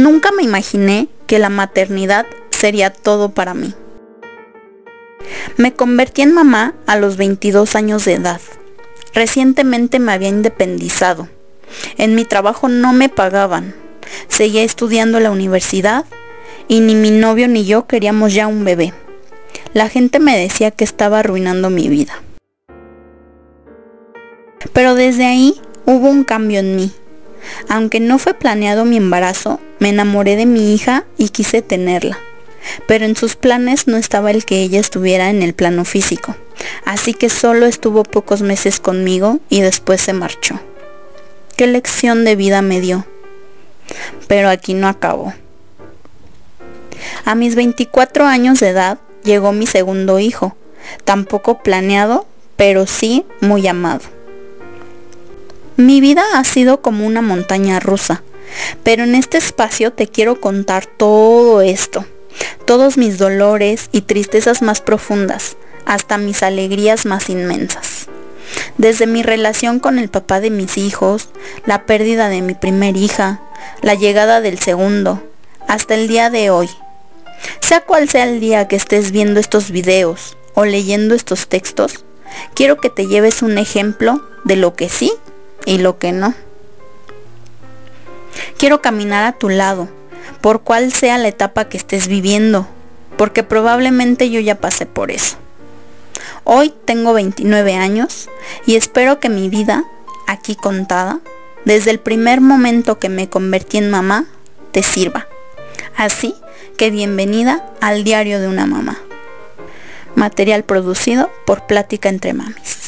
Nunca me imaginé que la maternidad sería todo para mí. Me convertí en mamá a los 22 años de edad. Recientemente me había independizado. En mi trabajo no me pagaban. Seguía estudiando en la universidad y ni mi novio ni yo queríamos ya un bebé. La gente me decía que estaba arruinando mi vida. Pero desde ahí hubo un cambio en mí. Aunque no fue planeado mi embarazo, me enamoré de mi hija y quise tenerla. Pero en sus planes no estaba el que ella estuviera en el plano físico. Así que solo estuvo pocos meses conmigo y después se marchó. ¿Qué lección de vida me dio? Pero aquí no acabó. A mis 24 años de edad llegó mi segundo hijo, tampoco planeado, pero sí muy amado. Mi vida ha sido como una montaña rusa, pero en este espacio te quiero contar todo esto, todos mis dolores y tristezas más profundas, hasta mis alegrías más inmensas. Desde mi relación con el papá de mis hijos, la pérdida de mi primer hija, la llegada del segundo, hasta el día de hoy. Sea cual sea el día que estés viendo estos videos o leyendo estos textos, quiero que te lleves un ejemplo de lo que sí y lo que no. Quiero caminar a tu lado, por cual sea la etapa que estés viviendo, porque probablemente yo ya pasé por eso. Hoy tengo 29 años y espero que mi vida, aquí contada, desde el primer momento que me convertí en mamá, te sirva. Así que bienvenida al diario de una mamá. Material producido por Plática entre Mamis.